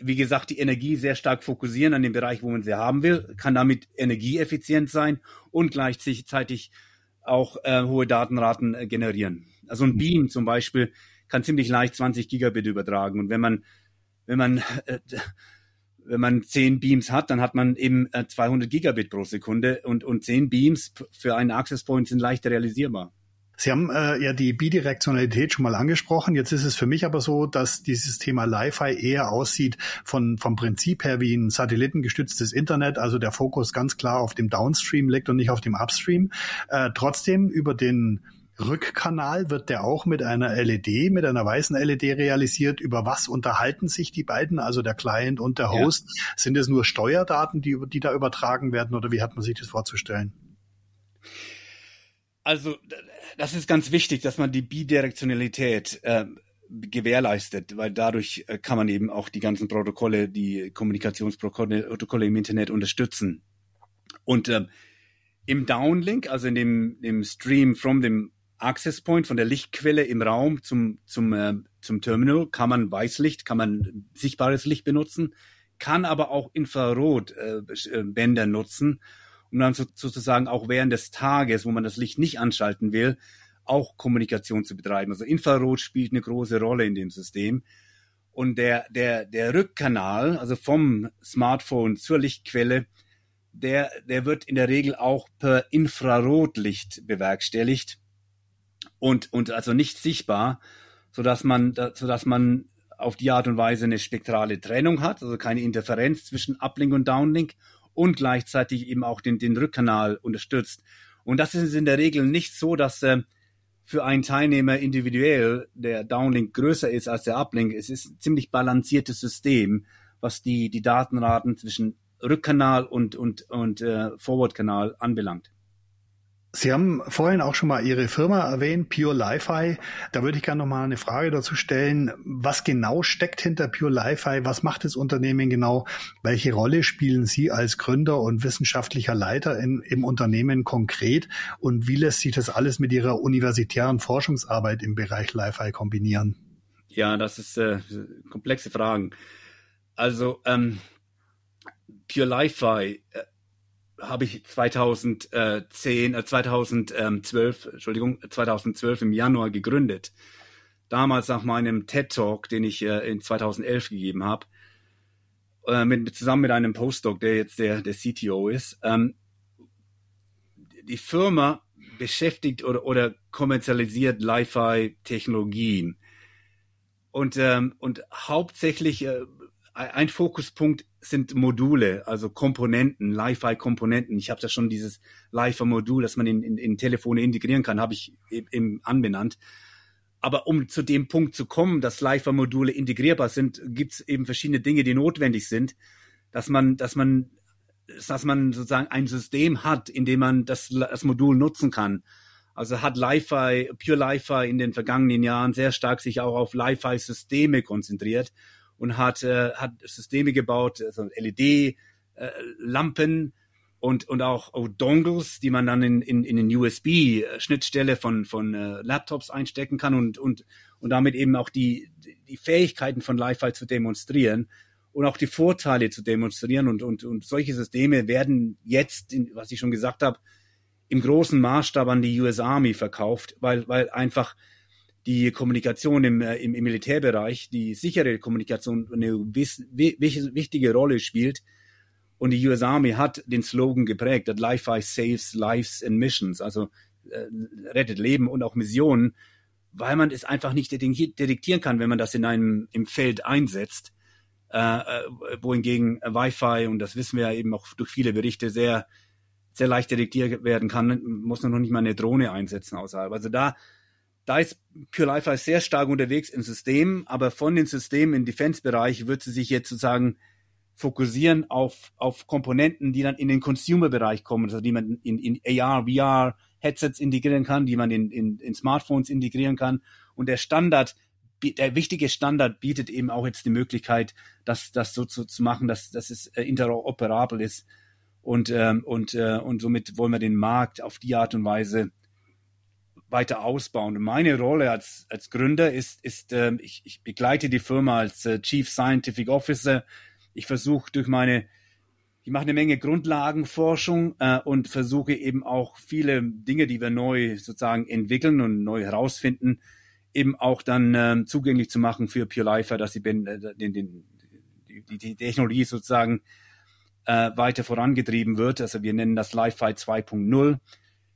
wie gesagt, die Energie sehr stark fokussieren an dem Bereich, wo man sie haben will, kann damit energieeffizient sein und gleichzeitig auch äh, hohe Datenraten äh, generieren. Also ein Beam zum Beispiel kann ziemlich leicht 20 Gigabit übertragen. Und wenn man, wenn man äh, wenn man 10 Beams hat, dann hat man eben 200 äh, Gigabit pro Sekunde und, und 10 Beams für einen Access Point sind leicht realisierbar. Sie haben äh, ja die Bidirektionalität schon mal angesprochen. Jetzt ist es für mich aber so, dass dieses Thema Li-Fi eher aussieht von, vom Prinzip her wie ein satellitengestütztes Internet, also der Fokus ganz klar auf dem Downstream liegt und nicht auf dem Upstream. Äh, trotzdem über den Rückkanal wird der auch mit einer LED, mit einer weißen LED realisiert. Über was unterhalten sich die beiden, also der Client und der Host? Ja. Sind es nur Steuerdaten, die, die da übertragen werden oder wie hat man sich das vorzustellen? Also das ist ganz wichtig, dass man die Bidirektionalität äh, gewährleistet, weil dadurch äh, kann man eben auch die ganzen Protokolle, die Kommunikationsprotokolle im Internet unterstützen. Und äh, im Downlink, also in dem, dem Stream from dem Access Point von der Lichtquelle im Raum zum, zum, äh, zum Terminal kann man Weißlicht, kann man sichtbares Licht benutzen, kann aber auch Infrarotbänder äh, äh nutzen, um dann so, sozusagen auch während des Tages, wo man das Licht nicht anschalten will, auch Kommunikation zu betreiben. Also Infrarot spielt eine große Rolle in dem System. Und der, der, der Rückkanal, also vom Smartphone zur Lichtquelle, der, der wird in der Regel auch per Infrarotlicht bewerkstelligt und, und also nicht sichtbar, so dass man, so dass man auf die Art und Weise eine spektrale Trennung hat, also keine Interferenz zwischen Uplink und Downlink und gleichzeitig eben auch den, den Rückkanal unterstützt. Und das ist in der Regel nicht so, dass äh, für einen Teilnehmer individuell der Downlink größer ist als der Uplink. Es ist ein ziemlich balanciertes System, was die, die Datenraten zwischen Rückkanal und, und, und äh, Forward-Kanal anbelangt. Sie haben vorhin auch schon mal Ihre Firma erwähnt, Pure Li-Fi. Da würde ich gerne noch mal eine Frage dazu stellen. Was genau steckt hinter Pure Li-Fi? Was macht das Unternehmen genau? Welche Rolle spielen Sie als Gründer und wissenschaftlicher Leiter in, im Unternehmen konkret? Und wie lässt sich das alles mit Ihrer universitären Forschungsarbeit im Bereich Li-Fi kombinieren? Ja, das ist äh, komplexe Fragen. Also ähm, Pure Li-Fi äh, habe ich 2010, äh, 2012, Entschuldigung, 2012 im Januar gegründet. Damals nach meinem TED Talk, den ich äh, in 2011 gegeben habe. äh, mit, zusammen mit einem Postdoc, der jetzt der, der CTO ist. Ähm, die Firma beschäftigt oder, oder kommerzialisiert Li-Fi-Technologien. Und, ähm, und hauptsächlich äh, ein Fokuspunkt sind Module, also Komponenten, Li-Fi-Komponenten. Ich habe da schon dieses Li-Fi-Modul, das man in, in, in Telefone integrieren kann, habe ich eben anbenannt. Aber um zu dem Punkt zu kommen, dass Li-Fi-Module integrierbar sind, gibt es eben verschiedene Dinge, die notwendig sind, dass man, dass man, dass man sozusagen ein System hat, in dem man das, das Modul nutzen kann. Also hat Li-Fi, Pure Li-Fi in den vergangenen Jahren sehr stark sich auch auf Li-Fi-Systeme konzentriert und hat, äh, hat Systeme gebaut, also LED-Lampen, äh, und, und auch, Dongles, die man dann in, in, in den USB-Schnittstelle von, von äh, Laptops einstecken kann und, und, und damit eben auch die, die Fähigkeiten von Li-Fi zu demonstrieren und auch die Vorteile zu demonstrieren. Und, und, und solche Systeme werden jetzt, was ich schon gesagt habe, im großen Maßstab an die US Army verkauft, weil, weil einfach die Kommunikation im, äh, im, im Militärbereich, die sichere Kommunikation eine wichtige Rolle spielt und die US Army hat den Slogan geprägt, that Li-Fi saves lives and missions, also äh, rettet Leben und auch Missionen, weil man es einfach nicht detektieren kann, wenn man das in einem im Feld einsetzt. Äh, äh wohingegen Wi-Fi, und das wissen wir ja eben auch durch viele Berichte, sehr, sehr leicht detektiert werden kann, muss man noch nicht mal eine Drohne einsetzen außerhalb. Also da, da ist Pure Li-Fi sehr stark unterwegs im System, aber von den Systemen im Defense-Bereich wird sie sich jetzt sozusagen fokussieren auf, auf Komponenten, die dann in den Consumer-Bereich kommen, also die man in, in AR, VR, Headsets integrieren kann, die man in, in, in Smartphones integrieren kann. Und der Standard, der wichtige Standard bietet eben auch jetzt die Möglichkeit, das, das so zu, zu machen, dass, dass es äh, interoperabel ist. Und, ähm, und, äh, und somit wollen wir den Markt auf die Art und Weise weiter ausbauen. Meine Rolle als, als Gründer ist, ist äh, ich, ich begleite die Firma als äh, Chief Scientific Officer ich versuche durch meine, ich mache eine Menge Grundlagenforschung äh, und versuche eben auch viele Dinge, die wir neu sozusagen entwickeln und neu herausfinden, eben auch dann ähm, zugänglich zu machen für Pure Lifer, dass sie den, äh, den, den, die, die Technologie sozusagen äh, weiter vorangetrieben wird. Also wir nennen das Li-Fi 2.0.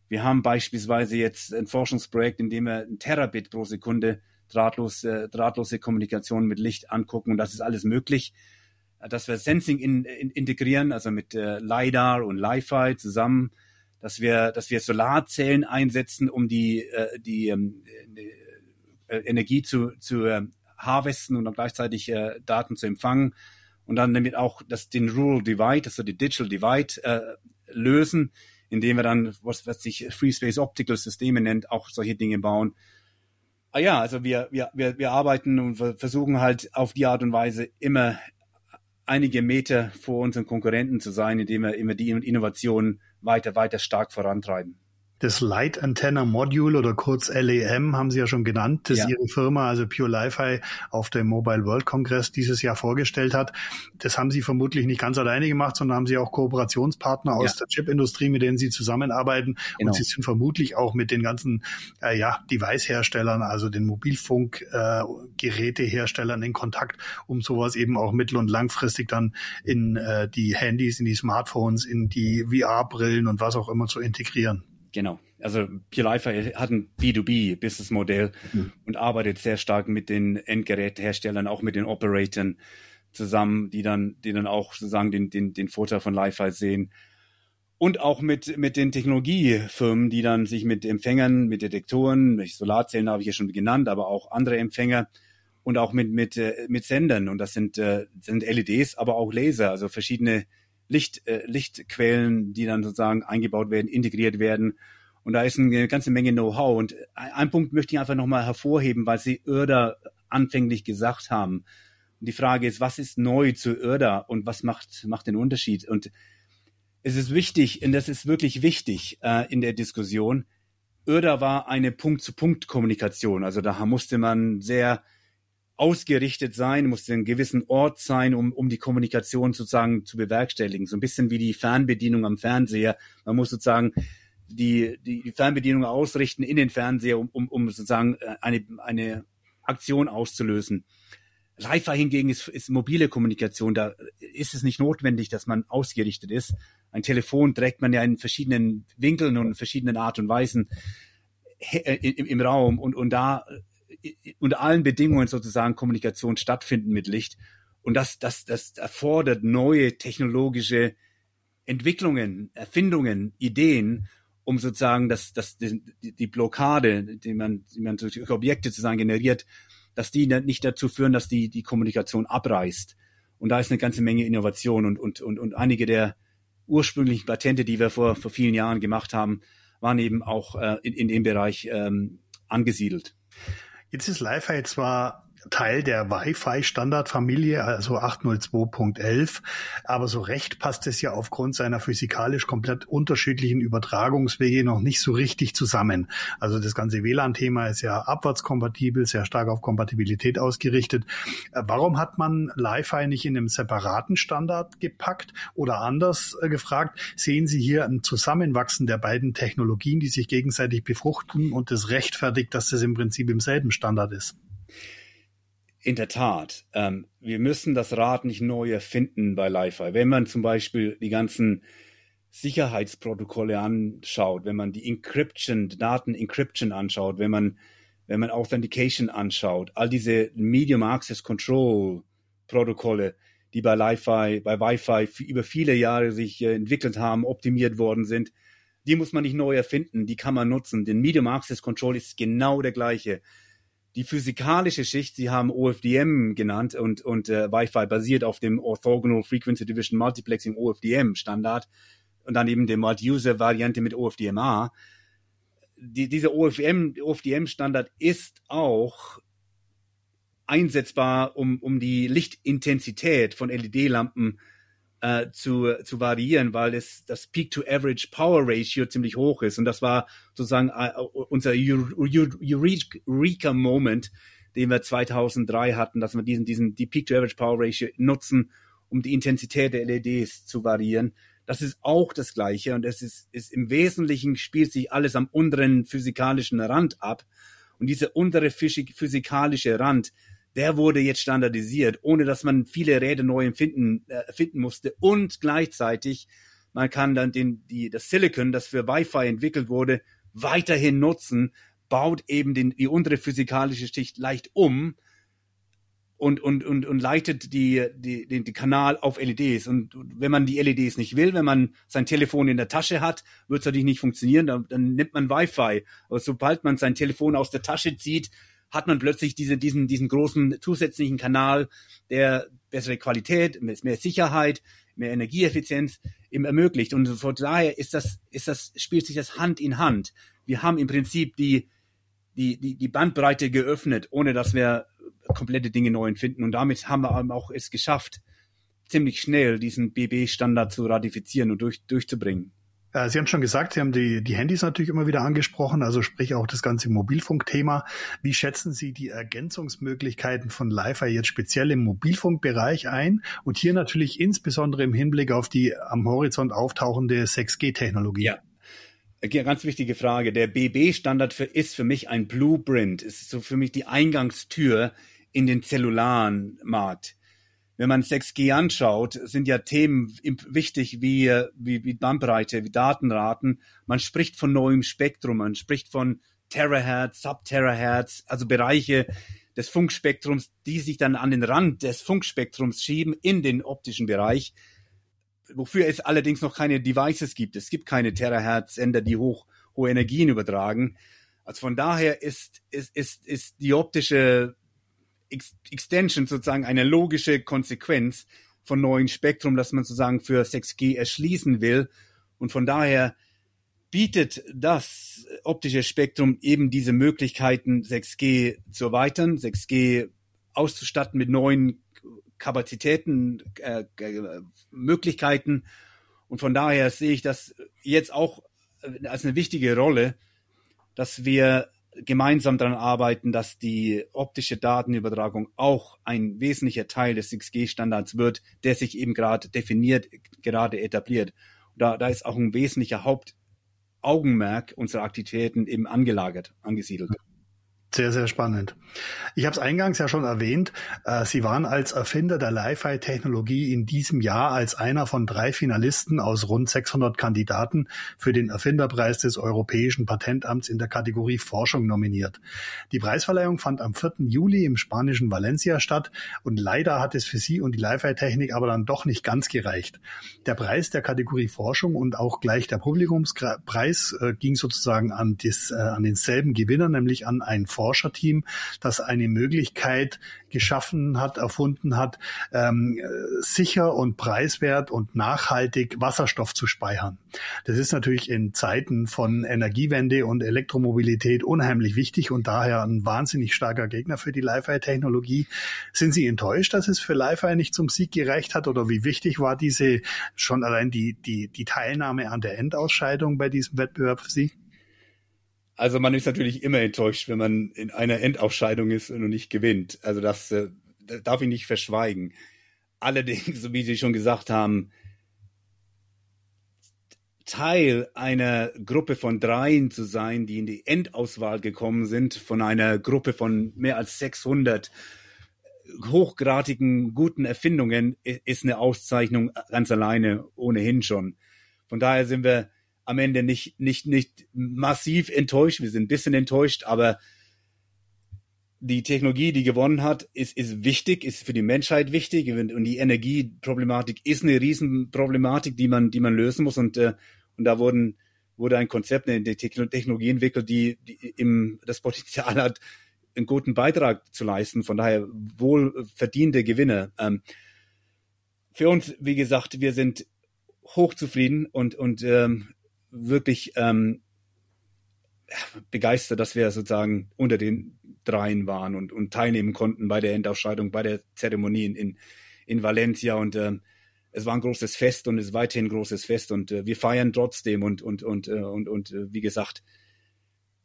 Wir haben beispielsweise jetzt ein Forschungsprojekt, in dem wir ein Terabit pro Sekunde drahtlos, äh, drahtlose Kommunikation mit Licht angucken. Und das ist alles möglich. Dass wir Sensing in, in, integrieren, also mit äh, LiDAR und Li-Fi zusammen, dass wir, dass wir Solarzellen einsetzen, um die, äh, die ähm, äh, Energie zu, zu äh, harvesten und dann gleichzeitig äh, Daten zu empfangen. Und dann damit auch das, den Rural Divide, also die Digital Divide äh, lösen, indem wir dann, was, was sich Free Space Optical Systeme nennt, auch solche Dinge bauen. Ah ja, also wir, wir, wir, wir arbeiten und versuchen halt auf die Art und Weise immer einige Meter vor unseren Konkurrenten zu sein, indem wir immer die Innovationen weiter, weiter stark vorantreiben. Das Light Antenna Module oder kurz LEM haben Sie ja schon genannt, das ja. Ihre Firma, also Pure Li-Fi, auf dem Mobile World Congress dieses Jahr vorgestellt hat. Das haben Sie vermutlich nicht ganz alleine gemacht, sondern haben Sie auch Kooperationspartner aus ja. der Chipindustrie, mit denen Sie zusammenarbeiten. Genau. Und Sie sind vermutlich auch mit den ganzen äh, ja, Device-Herstellern, also den Mobilfunkgeräteherstellern äh, in Kontakt, um sowas eben auch mittel- und langfristig dann in äh, die Handys, in die Smartphones, in die VR-Brillen und was auch immer zu integrieren. Genau. Also PureLife hat ein B2B-Business-Modell mhm. und arbeitet sehr stark mit den Endgeräteherstellern, auch mit den Operatoren zusammen, die dann, die dann auch sozusagen den, den, den Vorteil von Li-Fi sehen. Und auch mit, mit den Technologiefirmen, die dann sich mit Empfängern, mit Detektoren, Solarzellen habe ich ja schon genannt, aber auch andere Empfänger und auch mit, mit, äh, mit Sendern. Und das sind, äh, sind LEDs, aber auch Laser, also verschiedene Licht, äh, Lichtquellen, die dann sozusagen eingebaut werden, integriert werden. Und da ist eine ganze Menge Know-how. Und ein Punkt möchte ich einfach nochmal hervorheben, weil Sie Irda anfänglich gesagt haben. Und die Frage ist, was ist neu zu Irda und was macht, macht den Unterschied? Und es ist wichtig, und das ist wirklich wichtig äh, in der Diskussion, Irda war eine Punkt-zu-Punkt-Kommunikation. Also da musste man sehr ausgerichtet sein, musste ein gewissen Ort sein, um, um die Kommunikation sozusagen zu bewerkstelligen. So ein bisschen wie die Fernbedienung am Fernseher. Man muss sozusagen die, die, die Fernbedienung ausrichten in den Fernseher, um, um, um sozusagen äh, eine, eine Aktion auszulösen. Li-Fi hingegen ist, ist mobile Kommunikation. Da ist es nicht notwendig, dass man ausgerichtet ist. Ein Telefon trägt man ja in verschiedenen Winkeln und verschiedenen Art und Weisen äh, im, im Raum und, und da unter allen Bedingungen sozusagen Kommunikation stattfinden mit Licht. Und das, das, das erfordert neue technologische Entwicklungen, Erfindungen, Ideen, um sozusagen das, das, die, die Blockade, die man, die man durch Objekte sozusagen generiert, dass die nicht dazu führen, dass die, die Kommunikation abreißt. Und da ist eine ganze Menge Innovation und, und, und, und einige der ursprünglichen Patente, die wir vor, vor vielen Jahren gemacht haben, waren eben auch äh, in, in dem Bereich ähm, angesiedelt. Jetzt ist Li-Fi zwar Teil der Wi-Fi-Standardfamilie, also 802.11. Aber so recht passt es ja aufgrund seiner physikalisch komplett unterschiedlichen Übertragungswege noch nicht so richtig zusammen. Also das ganze WLAN-Thema ist ja abwärtskompatibel, sehr stark auf Kompatibilität ausgerichtet. Äh, warum hat man Li-Fi nicht in einem separaten Standard gepackt? Oder anders äh, gefragt, sehen Sie hier ein Zusammenwachsen der beiden Technologien, die sich gegenseitig befruchten und das rechtfertigt, dass das im Prinzip im selben Standard ist? In der Tat. Ähm, wir müssen das Rad nicht neu erfinden bei Li-Fi. Wenn man zum Beispiel die ganzen Sicherheitsprotokolle anschaut, wenn man die Encryption, Daten-Encryption anschaut, wenn man, wenn man Authentication anschaut, all diese Medium Access Control Protokolle, die bei Li-Fi, bei Wi-Fi über viele Jahre sich äh, entwickelt haben, optimiert worden sind, die muss man nicht neu erfinden, die kann man nutzen. Den Medium Access Control ist genau der gleiche die physikalische Schicht, Sie haben OFDM genannt und, und äh, Wi-Fi basiert auf dem Orthogonal Frequency Division Multiplexing OFDM Standard und dann eben der Multi-User-Variante mit OFDMA. Die, dieser OFDM, OFDM Standard ist auch einsetzbar, um, um die Lichtintensität von LED-Lampen äh, zu, zu variieren, weil es das Peak-to-Average Power Ratio ziemlich hoch ist. Und das war sozusagen äh, unser Eureka-Moment, den wir 2003 hatten, dass wir diesen, diesen, die Peak-to-Average Power Ratio nutzen, um die Intensität der LEDs zu variieren. Das ist auch das Gleiche und es ist, ist im Wesentlichen spielt sich alles am unteren physikalischen Rand ab. Und dieser untere physikalische Rand, der wurde jetzt standardisiert, ohne dass man viele Räder neu empfinden, äh, finden musste. Und gleichzeitig, man kann dann den, die, das Silicon, das für Wi-Fi entwickelt wurde, weiterhin nutzen, baut eben den, die untere physikalische Schicht leicht um und, und, und, und leitet die, die, den, den Kanal auf LEDs. Und wenn man die LEDs nicht will, wenn man sein Telefon in der Tasche hat, wird es natürlich nicht funktionieren, dann, dann nimmt man Wi-Fi. Aber sobald man sein Telefon aus der Tasche zieht, hat man plötzlich diese, diesen, diesen großen zusätzlichen Kanal, der bessere Qualität, mehr Sicherheit, mehr Energieeffizienz eben ermöglicht. Und von daher ist das, ist das, spielt sich das Hand in Hand. Wir haben im Prinzip die, die, die, die Bandbreite geöffnet, ohne dass wir komplette Dinge neu finden. Und damit haben wir auch es geschafft, ziemlich schnell diesen BB-Standard zu ratifizieren und durch, durchzubringen. Äh, Sie haben schon gesagt, Sie haben die, die Handys natürlich immer wieder angesprochen, also sprich auch das ganze Mobilfunkthema. Wie schätzen Sie die Ergänzungsmöglichkeiten von Li-Fi jetzt speziell im Mobilfunkbereich ein und hier natürlich insbesondere im Hinblick auf die am Horizont auftauchende 6G-Technologie? Ja. Ganz wichtige Frage. Der BB-Standard ist für mich ein Blueprint, ist so für mich die Eingangstür in den zellularen Markt wenn man 6G anschaut, sind ja Themen wichtig wie, wie, wie Bandbreite, wie Datenraten. Man spricht von neuem Spektrum, man spricht von Terahertz, Subterahertz, also Bereiche des Funkspektrums, die sich dann an den Rand des Funkspektrums schieben in den optischen Bereich, wofür es allerdings noch keine Devices gibt. Es gibt keine Terahertz-Sender, die hoch, hohe Energien übertragen. Also von daher ist, ist, ist, ist die optische Extension sozusagen eine logische Konsequenz von neuen Spektrum, das man sozusagen für 6G erschließen will. Und von daher bietet das optische Spektrum eben diese Möglichkeiten, 6G zu erweitern, 6G auszustatten mit neuen Kapazitäten, äh, äh, Möglichkeiten. Und von daher sehe ich das jetzt auch als eine wichtige Rolle, dass wir gemeinsam daran arbeiten, dass die optische Datenübertragung auch ein wesentlicher Teil des 6G-Standards wird, der sich eben gerade definiert, gerade etabliert. Da, da ist auch ein wesentlicher Hauptaugenmerk unserer Aktivitäten eben angelagert, angesiedelt. Sehr, sehr spannend. Ich habe es eingangs ja schon erwähnt, äh, Sie waren als Erfinder der Li-Fi-Technologie in diesem Jahr als einer von drei Finalisten aus rund 600 Kandidaten für den Erfinderpreis des Europäischen Patentamts in der Kategorie Forschung nominiert. Die Preisverleihung fand am 4. Juli im spanischen Valencia statt und leider hat es für Sie und die Li-Fi-Technik aber dann doch nicht ganz gereicht. Der Preis der Kategorie Forschung und auch gleich der Publikumspreis äh, ging sozusagen an, des, äh, an denselben Gewinner, nämlich an ein Forscherteam, das eine Möglichkeit geschaffen hat, erfunden hat, ähm, sicher und preiswert und nachhaltig Wasserstoff zu speichern. Das ist natürlich in Zeiten von Energiewende und Elektromobilität unheimlich wichtig und daher ein wahnsinnig starker Gegner für die Li-Fi-Technologie. Sind Sie enttäuscht, dass es für Li-Fi nicht zum Sieg gereicht hat oder wie wichtig war diese schon allein die, die, die Teilnahme an der Endausscheidung bei diesem Wettbewerb für Sie? Also man ist natürlich immer enttäuscht, wenn man in einer Endausscheidung ist und nicht gewinnt. Also das, äh, das darf ich nicht verschweigen. Allerdings, so wie Sie schon gesagt haben, Teil einer Gruppe von dreien zu sein, die in die Endauswahl gekommen sind, von einer Gruppe von mehr als 600 hochgradigen guten Erfindungen, ist eine Auszeichnung ganz alleine ohnehin schon. Von daher sind wir am Ende nicht, nicht, nicht massiv enttäuscht. Wir sind ein bisschen enttäuscht, aber die Technologie, die gewonnen hat, ist, ist wichtig, ist für die Menschheit wichtig und die Energieproblematik ist eine Riesenproblematik, die man, die man lösen muss und, äh, und da wurden, wurde ein Konzept, eine Technologie entwickelt, die, die im, das Potenzial hat, einen guten Beitrag zu leisten. Von daher wohl verdiente Gewinne. Ähm, für uns, wie gesagt, wir sind hochzufrieden und, und ähm, wirklich ähm, begeistert, dass wir sozusagen unter den dreien waren und, und teilnehmen konnten bei der Endausscheidung, bei der Zeremonie in, in, Valencia. Und ähm, es war ein großes Fest und es ist weiterhin ein großes Fest und äh, wir feiern trotzdem und, und, und, äh, und, und äh, wie gesagt,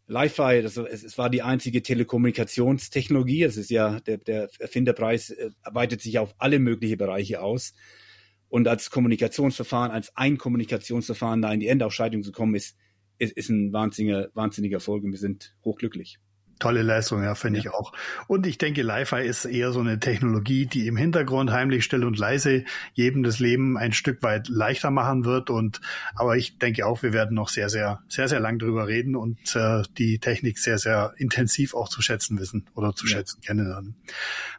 Li-Fi, also es, es war die einzige Telekommunikationstechnologie. Es ist ja, der, der Erfinderpreis äh, weitet sich auf alle möglichen Bereiche aus. Und als Kommunikationsverfahren, als ein Kommunikationsverfahren da in die Endausscheidung zu kommen, ist, ist, ist ein wahnsinniger, wahnsinniger Erfolg und wir sind hochglücklich. Tolle Leistung, ja, finde ja. ich auch. Und ich denke, Li-Fi ist eher so eine Technologie, die im Hintergrund heimlich still und leise jedem das Leben ein Stück weit leichter machen wird. Und aber ich denke auch, wir werden noch sehr, sehr, sehr, sehr lang drüber reden und äh, die Technik sehr, sehr intensiv auch zu schätzen wissen oder zu ja. schätzen kennenlernen.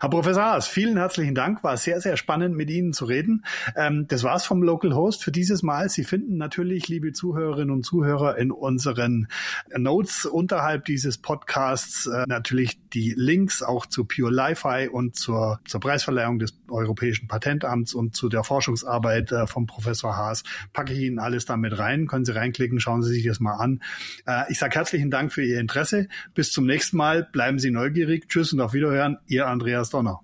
Herr Professor Haas, vielen herzlichen Dank. War sehr, sehr spannend, mit Ihnen zu reden. Ähm, das war's vom Local Host für dieses Mal. Sie finden natürlich, liebe Zuhörerinnen und Zuhörer, in unseren Notes unterhalb dieses Podcasts Podcasts äh, natürlich die Links auch zu Pure Li-Fi und zur, zur Preisverleihung des Europäischen Patentamts und zu der Forschungsarbeit äh, vom Professor Haas. Packe ich Ihnen alles damit rein. Können Sie reinklicken, schauen Sie sich das mal an. Äh, ich sage herzlichen Dank für Ihr Interesse. Bis zum nächsten Mal. Bleiben Sie neugierig. Tschüss und auf Wiederhören. Ihr Andreas Donner.